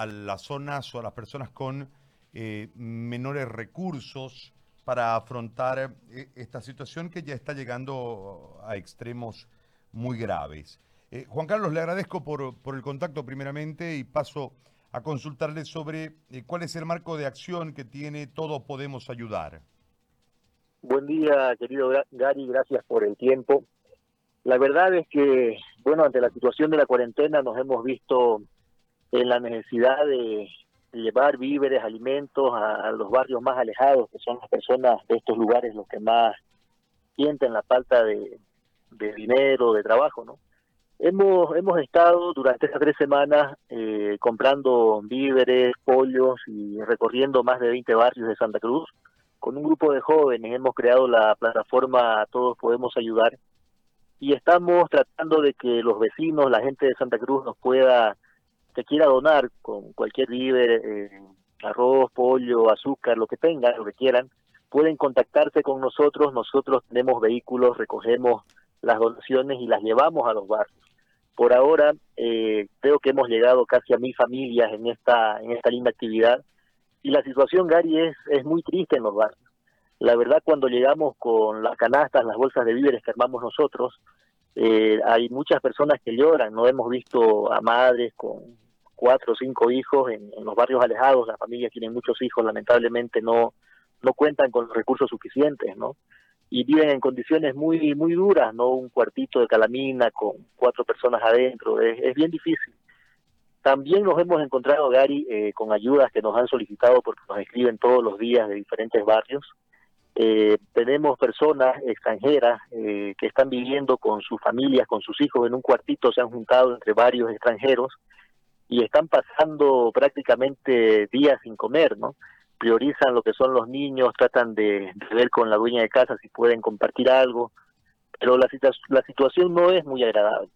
a las zonas o a las personas con eh, menores recursos para afrontar eh, esta situación que ya está llegando a extremos muy graves. Eh, Juan Carlos, le agradezco por, por, el contacto primeramente y paso a consultarle sobre cuál es el marco de acción que tiene Todos Podemos Ayudar. Buen día, querido Gary, gracias por el tiempo. La verdad es que, bueno, ante la situación de la cuarentena nos hemos visto en la necesidad de llevar víveres, alimentos a, los barrios más alejados, que son las personas de estos lugares los que más sienten la falta de, dinero, de trabajo, ¿no? Hemos, hemos estado durante estas tres semanas eh, comprando víveres, pollos y recorriendo más de 20 barrios de Santa Cruz. Con un grupo de jóvenes hemos creado la plataforma Todos Podemos Ayudar y estamos tratando de que los vecinos, la gente de Santa Cruz nos pueda quiera donar con cualquier víver, eh, arroz, pollo, azúcar, lo que tengan, lo que quieran, pueden contactarse con nosotros. Nosotros tenemos vehículos, recogemos las donaciones y las llevamos a los barrios. Por ahora eh, creo que hemos llegado casi a mil familias en esta en esta linda actividad y la situación Gary es es muy triste en los barrios. La verdad cuando llegamos con las canastas, las bolsas de víveres que armamos nosotros, eh, hay muchas personas que lloran, no hemos visto a madres con cuatro o cinco hijos en, los barrios alejados, las familias tienen muchos hijos, lamentablemente no, no cuentan con recursos suficientes, ¿no? Y viven en condiciones muy, muy duras, ¿no? Un cuartito de calamina con cuatro personas adentro, es, bien difícil. También nos hemos encontrado, Gary, eh, con ayudas que nos han solicitado porque nos escriben todos los días de diferentes barrios eh, tenemos personas extranjeras eh, que están viviendo con sus familias, con sus hijos en un cuartito, se han juntado entre varios extranjeros y están pasando prácticamente días sin comer, ¿no? Priorizan lo que son los niños, tratan de, ver con la dueña de casa si pueden compartir algo, pero la, la situación no es muy agradable.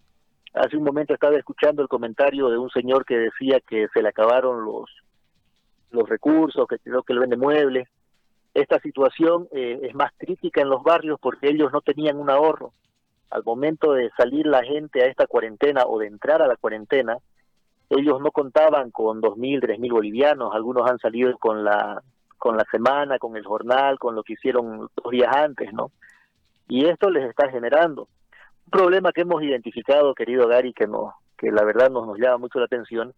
Hace un momento estaba escuchando el comentario de un señor que decía que se le acabaron los los recursos, que creo que él vende muebles, esta situación eh, es más crítica en los barrios porque ellos no tenían un ahorro. Al momento de salir la gente a esta cuarentena o de entrar a la cuarentena, ellos no contaban con dos mil, tres mil bolivianos. Algunos han salido con la con la semana, con el jornal, con lo que hicieron dos días antes, ¿no? Y esto les está generando un problema que hemos identificado, querido Gary, que no, que la verdad nos, nos llama mucho la atención,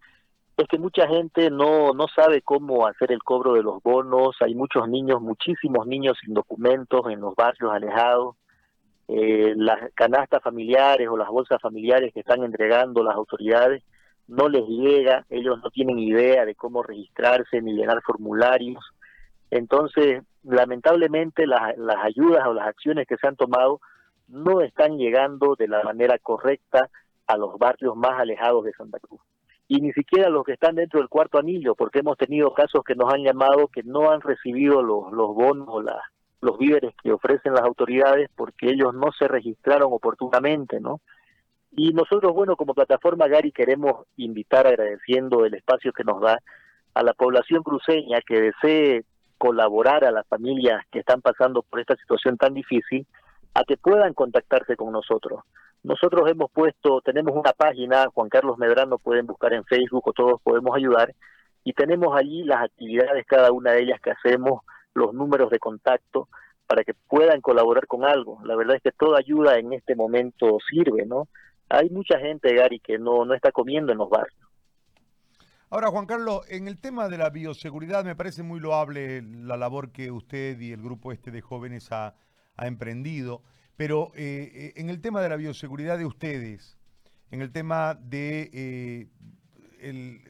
es que mucha gente no, no sabe cómo hacer el cobro de los bonos, hay muchos niños, muchísimos niños sin documentos en los barrios alejados, eh, las canastas familiares o las bolsas familiares que están entregando las autoridades no les llega, ellos no tienen idea de cómo registrarse ni llenar formularios. Entonces, lamentablemente las, ayudas o las acciones que se han tomado no están llegando de la manera correcta a los barrios más alejados de Santa Cruz y ni siquiera los que están dentro del cuarto anillo, porque hemos tenido casos que nos han llamado que no han recibido los, los bonos o los víveres que ofrecen las autoridades porque ellos no se registraron oportunamente, ¿no? Y nosotros, bueno, como plataforma Gary queremos invitar, agradeciendo el espacio que nos da, a la población cruceña que desee colaborar a las familias que están pasando por esta situación tan difícil, a que puedan contactarse con nosotros. Nosotros hemos puesto, tenemos una página, Juan Carlos Medrano, pueden buscar en Facebook o todos podemos ayudar, y tenemos allí las actividades, cada una de ellas que hacemos, los números de contacto, para que puedan colaborar con algo. La verdad es que toda ayuda en este momento sirve, ¿no? Hay mucha gente, Gary, que no, no está comiendo en los barrios. Ahora, Juan Carlos, en el tema de la bioseguridad me parece muy loable la labor que usted y el grupo este de jóvenes ha, ha emprendido. Pero eh, eh, en el tema de la bioseguridad de ustedes, en el tema de eh, el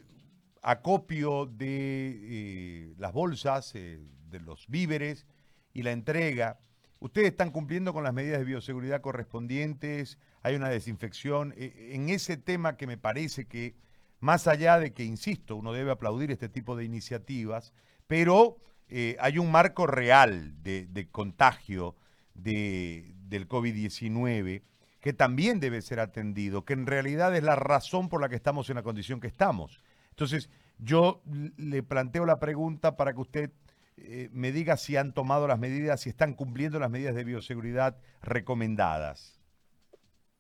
acopio de las bolsas, de los víveres y la entrega, ¿ustedes están cumpliendo con las medidas de bioseguridad correspondientes? ¿Hay una desinfección? en ese tema que me parece que, más allá de que, insisto, uno debe aplaudir este tipo de iniciativas, pero hay un marco real de, contagio de, del COVID-19, que también debe ser atendido, que en realidad es la razón por la que estamos en la condición que estamos. Entonces, yo le planteo la pregunta para que usted eh, me diga si han tomado las medidas, si están cumpliendo las medidas de bioseguridad recomendadas.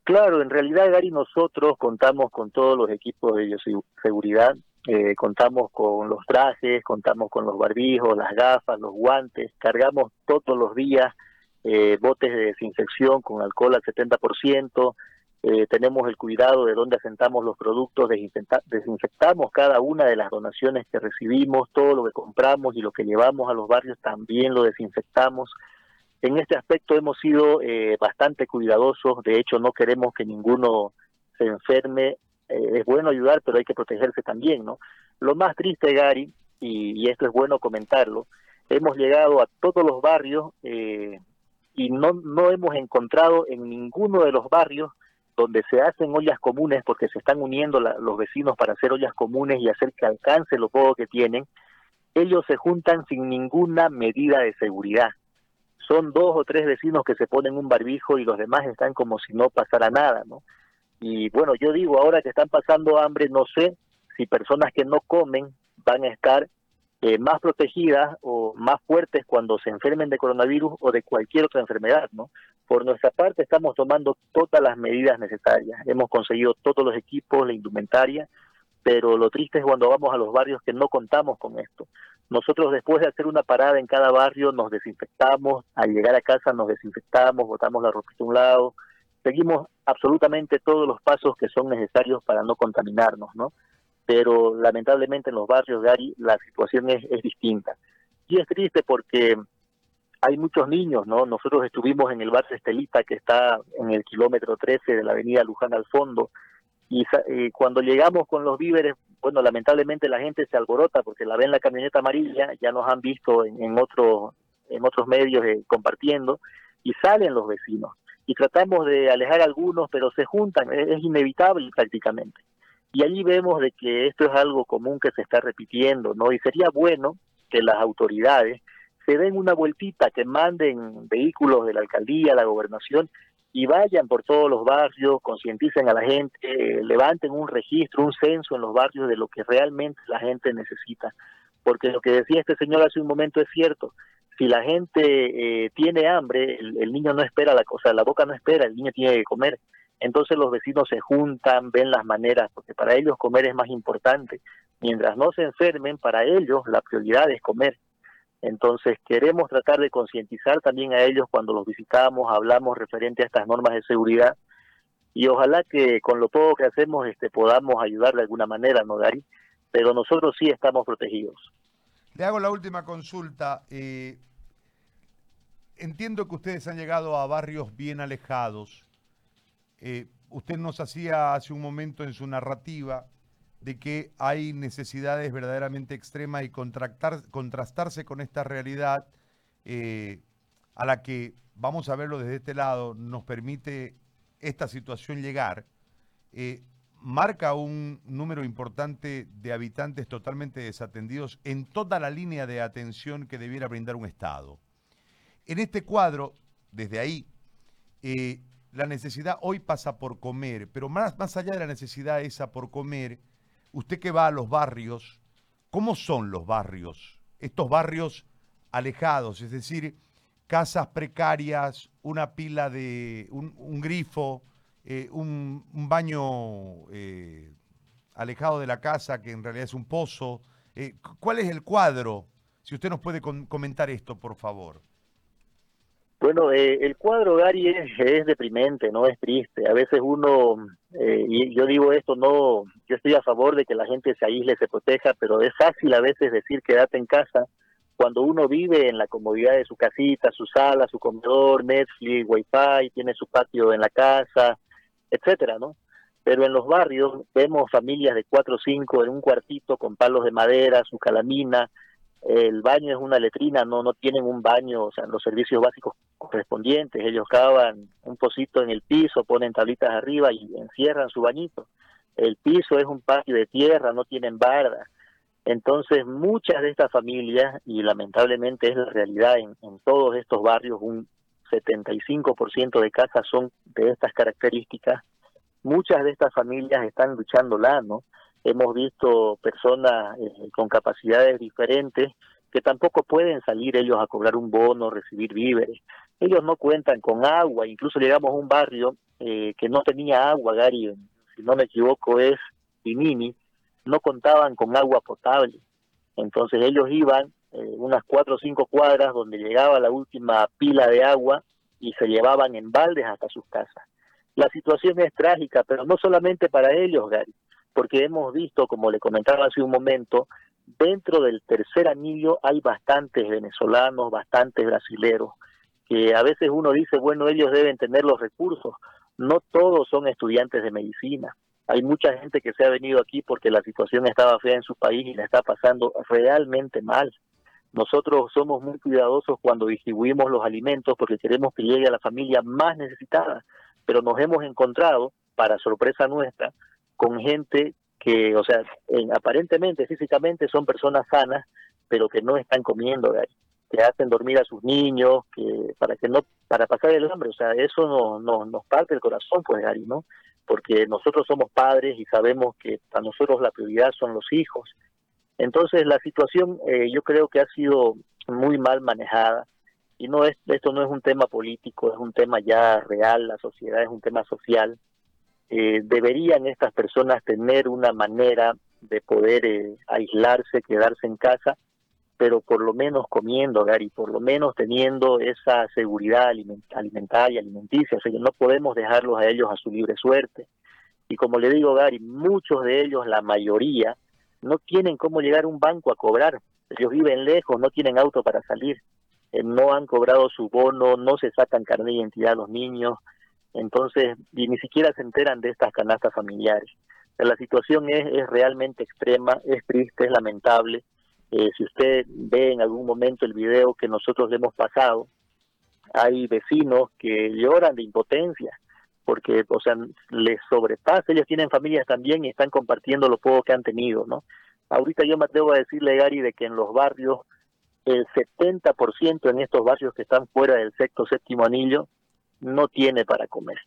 Claro, en realidad, Gary, nosotros contamos con todos los equipos de bioseguridad. eh, contamos con los trajes, contamos con los barbijos, las gafas, los guantes, cargamos todos los días eh, botes de desinfección con alcohol al 70%, eh, tenemos el cuidado de dónde asentamos los productos, desinfectamos cada una de las donaciones que recibimos, todo lo que compramos y lo que llevamos a los barrios también lo desinfectamos. En este aspecto hemos sido eh, bastante cuidadosos, de hecho no queremos que ninguno se enferme, eh, es bueno ayudar, pero hay que protegerse también, ¿no? Lo más triste, Gary, y, esto es bueno comentarlo, hemos llegado a todos los barrios y no, no hemos encontrado en ninguno de los barrios donde se hacen ollas comunes porque se están uniendo los vecinos para hacer ollas comunes y hacer que alcance lo poco que tienen, ellos se juntan sin ninguna medida de seguridad. Son dos o tres vecinos que se ponen un barbijo y los demás están como si no pasara nada, ¿no? Y bueno, yo digo, ahora que están pasando hambre, no sé si personas que no comen van a estar eh, más protegidas o más fuertes cuando se enfermen de coronavirus o de cualquier otra enfermedad, ¿no? Por nuestra parte estamos tomando todas las medidas necesarias. Hemos conseguido todos los equipos, la indumentaria, pero lo triste es cuando vamos a los barrios que no contamos con esto. Nosotros después de hacer una parada en cada barrio nos desinfectamos, al llegar a casa nos desinfectamos, botamos la ropa a un lado, seguimos absolutamente todos los pasos que son necesarios para no contaminarnos, ¿no? Pero lamentablemente en los barrios, Gary, la situación es, es distinta. Y es triste porque hay muchos niños, ¿no? Nosotros estuvimos en el bar Estelita, que está en el kilómetro 13 de la avenida Luján al fondo, y eh, cuando llegamos con los víveres, bueno, lamentablemente la gente se alborota porque la ven la camioneta amarilla, ya nos han visto en, en, en otros medios eh, compartiendo, y salen los vecinos. Y tratamos de alejar a algunos, pero se juntan, es, es inevitable prácticamente. Y allí vemos de que esto es algo común que se está repitiendo, ¿no? Y sería bueno que las autoridades se den una vueltita, que manden vehículos de la alcaldía, la gobernación y vayan por todos los barrios, concienticen a la gente, levanten un registro, un censo en los barrios de lo que realmente la gente necesita. Porque lo que decía este señor hace un momento es cierto. Si la gente eh, tiene hambre, el, niño no espera la cosa, la boca no espera, el niño tiene que comer. Entonces los vecinos se juntan, ven las maneras, porque para ellos comer es más importante. Mientras no se enfermen, para ellos la prioridad es comer. Entonces queremos tratar de concientizar también a ellos cuando los visitamos, hablamos referente a estas normas de seguridad y ojalá que con lo poco que hacemos este, podamos ayudar de alguna manera, ¿no, Gary? Pero nosotros sí estamos protegidos. Le hago la última consulta. Eh, entiendo que ustedes han llegado a barrios bien alejados. Eh, usted nos hacía hace un momento en su narrativa de que hay necesidades verdaderamente extremas y contrastarse con esta realidad eh, a la que, vamos a verlo desde este lado, nos permite esta situación llegar, eh, marca un número importante de habitantes totalmente desatendidos en toda la línea de atención que debiera brindar un Estado. En este cuadro, desde ahí, la necesidad hoy pasa por comer, pero más, más allá de la necesidad esa por comer, usted que va a los barrios, ¿cómo son los barrios? Estos barrios alejados, es decir, casas precarias, una pila de, un, grifo, eh, un, baño eh, alejado de la casa que en realidad es un pozo. Eh, ¿Cuál es el cuadro? Si usted nos puede comentar esto, por favor. Bueno, eh, el cuadro, Gary, es, deprimente, no es triste. A veces uno, eh, y yo digo esto, no, yo estoy a favor de que la gente se aísle, se proteja, pero es fácil a veces decir quédate en casa cuando uno vive en la comodidad de su casita, su sala, su comedor, Netflix, Wi-Fi, tiene su patio en la casa, etcétera, ¿no? Pero en los barrios vemos familias de cuatro o cinco en un cuartito con palos de madera, su calamina, el baño es una letrina, no no tienen un baño, o sea, los servicios básicos correspondientes, ellos cavan un pocito en el piso, ponen tablitas arriba y encierran su bañito. El piso es un patio de tierra, no tienen barda. Entonces, muchas de estas familias, y lamentablemente es la realidad en, todos estos barrios, un 75% de casas son de estas características, muchas de estas familias están luchando la, ¿no? hemos visto personas eh, con capacidades diferentes que tampoco pueden salir ellos a cobrar un bono, recibir víveres. Ellos no cuentan con agua, incluso llegamos a un barrio eh, que no tenía agua, Gary, si no me equivoco es Pinini, no contaban con agua potable. Entonces ellos iban eh, unas cuatro o cinco cuadras donde llegaba la última pila de agua y se llevaban en baldes hasta sus casas. La situación es trágica, pero no solamente para ellos, Gary, porque hemos visto, como le comentaba hace un momento, dentro del tercer anillo hay bastantes venezolanos, bastantes brasileros, que a veces uno dice, bueno, ellos deben tener los recursos. No todos son estudiantes de medicina. Hay mucha gente que se ha venido aquí porque la situación estaba fea en su país y la está pasando realmente mal. Nosotros somos muy cuidadosos cuando distribuimos los alimentos porque queremos que llegue a la familia más necesitada, pero nos hemos encontrado, para sorpresa nuestra, con gente que, o sea, aparentemente, físicamente son personas sanas, pero que no están comiendo, que hacen dormir a sus niños, que para que no, para pasar el hambre, o sea, eso no, no, nos parte el corazón, pues, Gary, ¿no? Porque nosotros somos padres y sabemos que para nosotros la prioridad son los hijos entonces la situación eh, yo creo que ha sido muy mal manejada y no es esto no es un tema político, es un tema ya real, la sociedad es un tema social. Eh, deberían estas personas tener una manera de poder eh, aislarse, quedarse en casa, pero por lo menos comiendo, Gary, por lo menos teniendo esa seguridad alimentaria, alimenticia, o sea, no podemos dejarlos a ellos a su libre suerte. Y como le digo, Gary, muchos de ellos, la mayoría, no tienen cómo llegar a un banco a cobrar. Ellos viven lejos, no tienen auto para salir, eh, no han cobrado su bono, no se sacan carne de identidad a los niños, entonces y ni siquiera se enteran de estas canastas familiares. La situación es, es realmente extrema, es triste, es lamentable. Eh, si usted ve en algún momento el video que nosotros le hemos pasado, hay vecinos que lloran de impotencia porque, o sea, les sobrepasa, ellos tienen familias también y están compartiendo lo poco que han tenido, ¿no? Ahorita yo me atrevo a decirle, Gary, de que en los barrios, el 70% en estos barrios que están fuera del sexto, séptimo anillo, no tiene para comer.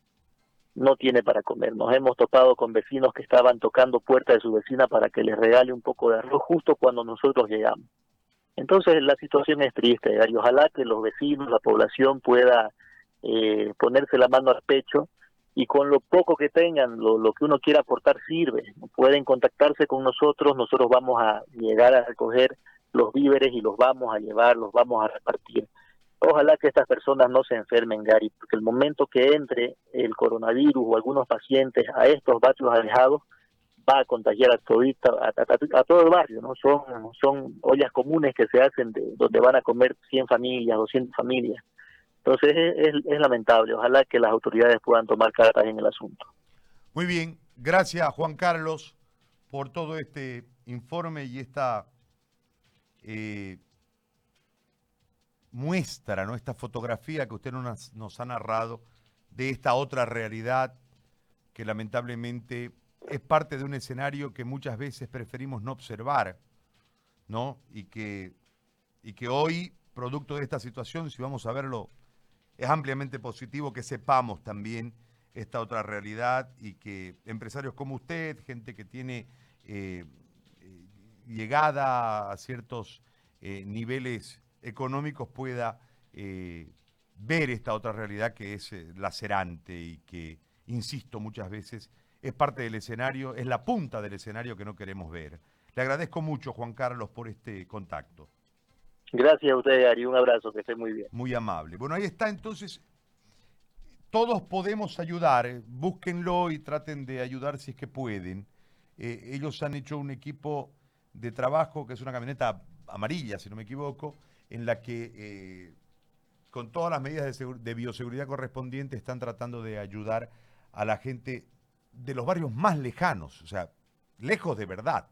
No tiene para comer. Nos hemos topado con vecinos que estaban tocando puerta de su vecina para que les regale un poco de arroz justo cuando nosotros llegamos. Entonces la situación es triste, Gary. Ojalá que los vecinos, la población pueda eh, ponerse la mano al pecho y con lo poco que tengan, lo, que uno quiera aportar sirve. Pueden contactarse con nosotros, nosotros vamos a llegar a recoger los víveres y los vamos a llevar, los vamos a repartir. Ojalá que estas personas no se enfermen, Gary, porque el momento que entre el coronavirus o algunos pacientes a estos barrios alejados, va a contagiar a, todita, a, todo el barrio, ¿no? Son, son ollas comunes que se hacen de, donde van a comer 100 familias, 200 familias. Entonces es, lamentable. Ojalá que las autoridades puedan tomar cartas en el asunto. Muy bien. Gracias, Juan Carlos, por todo este informe y esta eh, muestra, ¿no? esta fotografía que usted nos, ha narrado de esta otra realidad que lamentablemente es parte de un escenario que muchas veces preferimos no observar, ¿no? Y que, y que hoy, producto de esta situación, si vamos a verlo es ampliamente positivo que sepamos también esta otra realidad y que empresarios como usted, gente que tiene eh, eh, llegada a ciertos eh, niveles económicos, pueda ver esta otra realidad que es lacerante y que, insisto muchas veces, es parte del escenario, es la punta del escenario que no queremos ver. Le agradezco mucho, Juan Carlos, por este contacto. Gracias a usted, Ari. Un abrazo, que esté muy bien. Muy amable. Bueno, ahí está entonces. Todos podemos ayudar, eh, búsquenlo y traten de ayudar si es que pueden. Eh, ellos han hecho un equipo de trabajo que es una camioneta amarilla, si no me equivoco, en la que eh, con todas las medidas de, de, bioseguridad correspondientes están tratando de ayudar a la gente de los barrios más lejanos, o sea, lejos de verdad.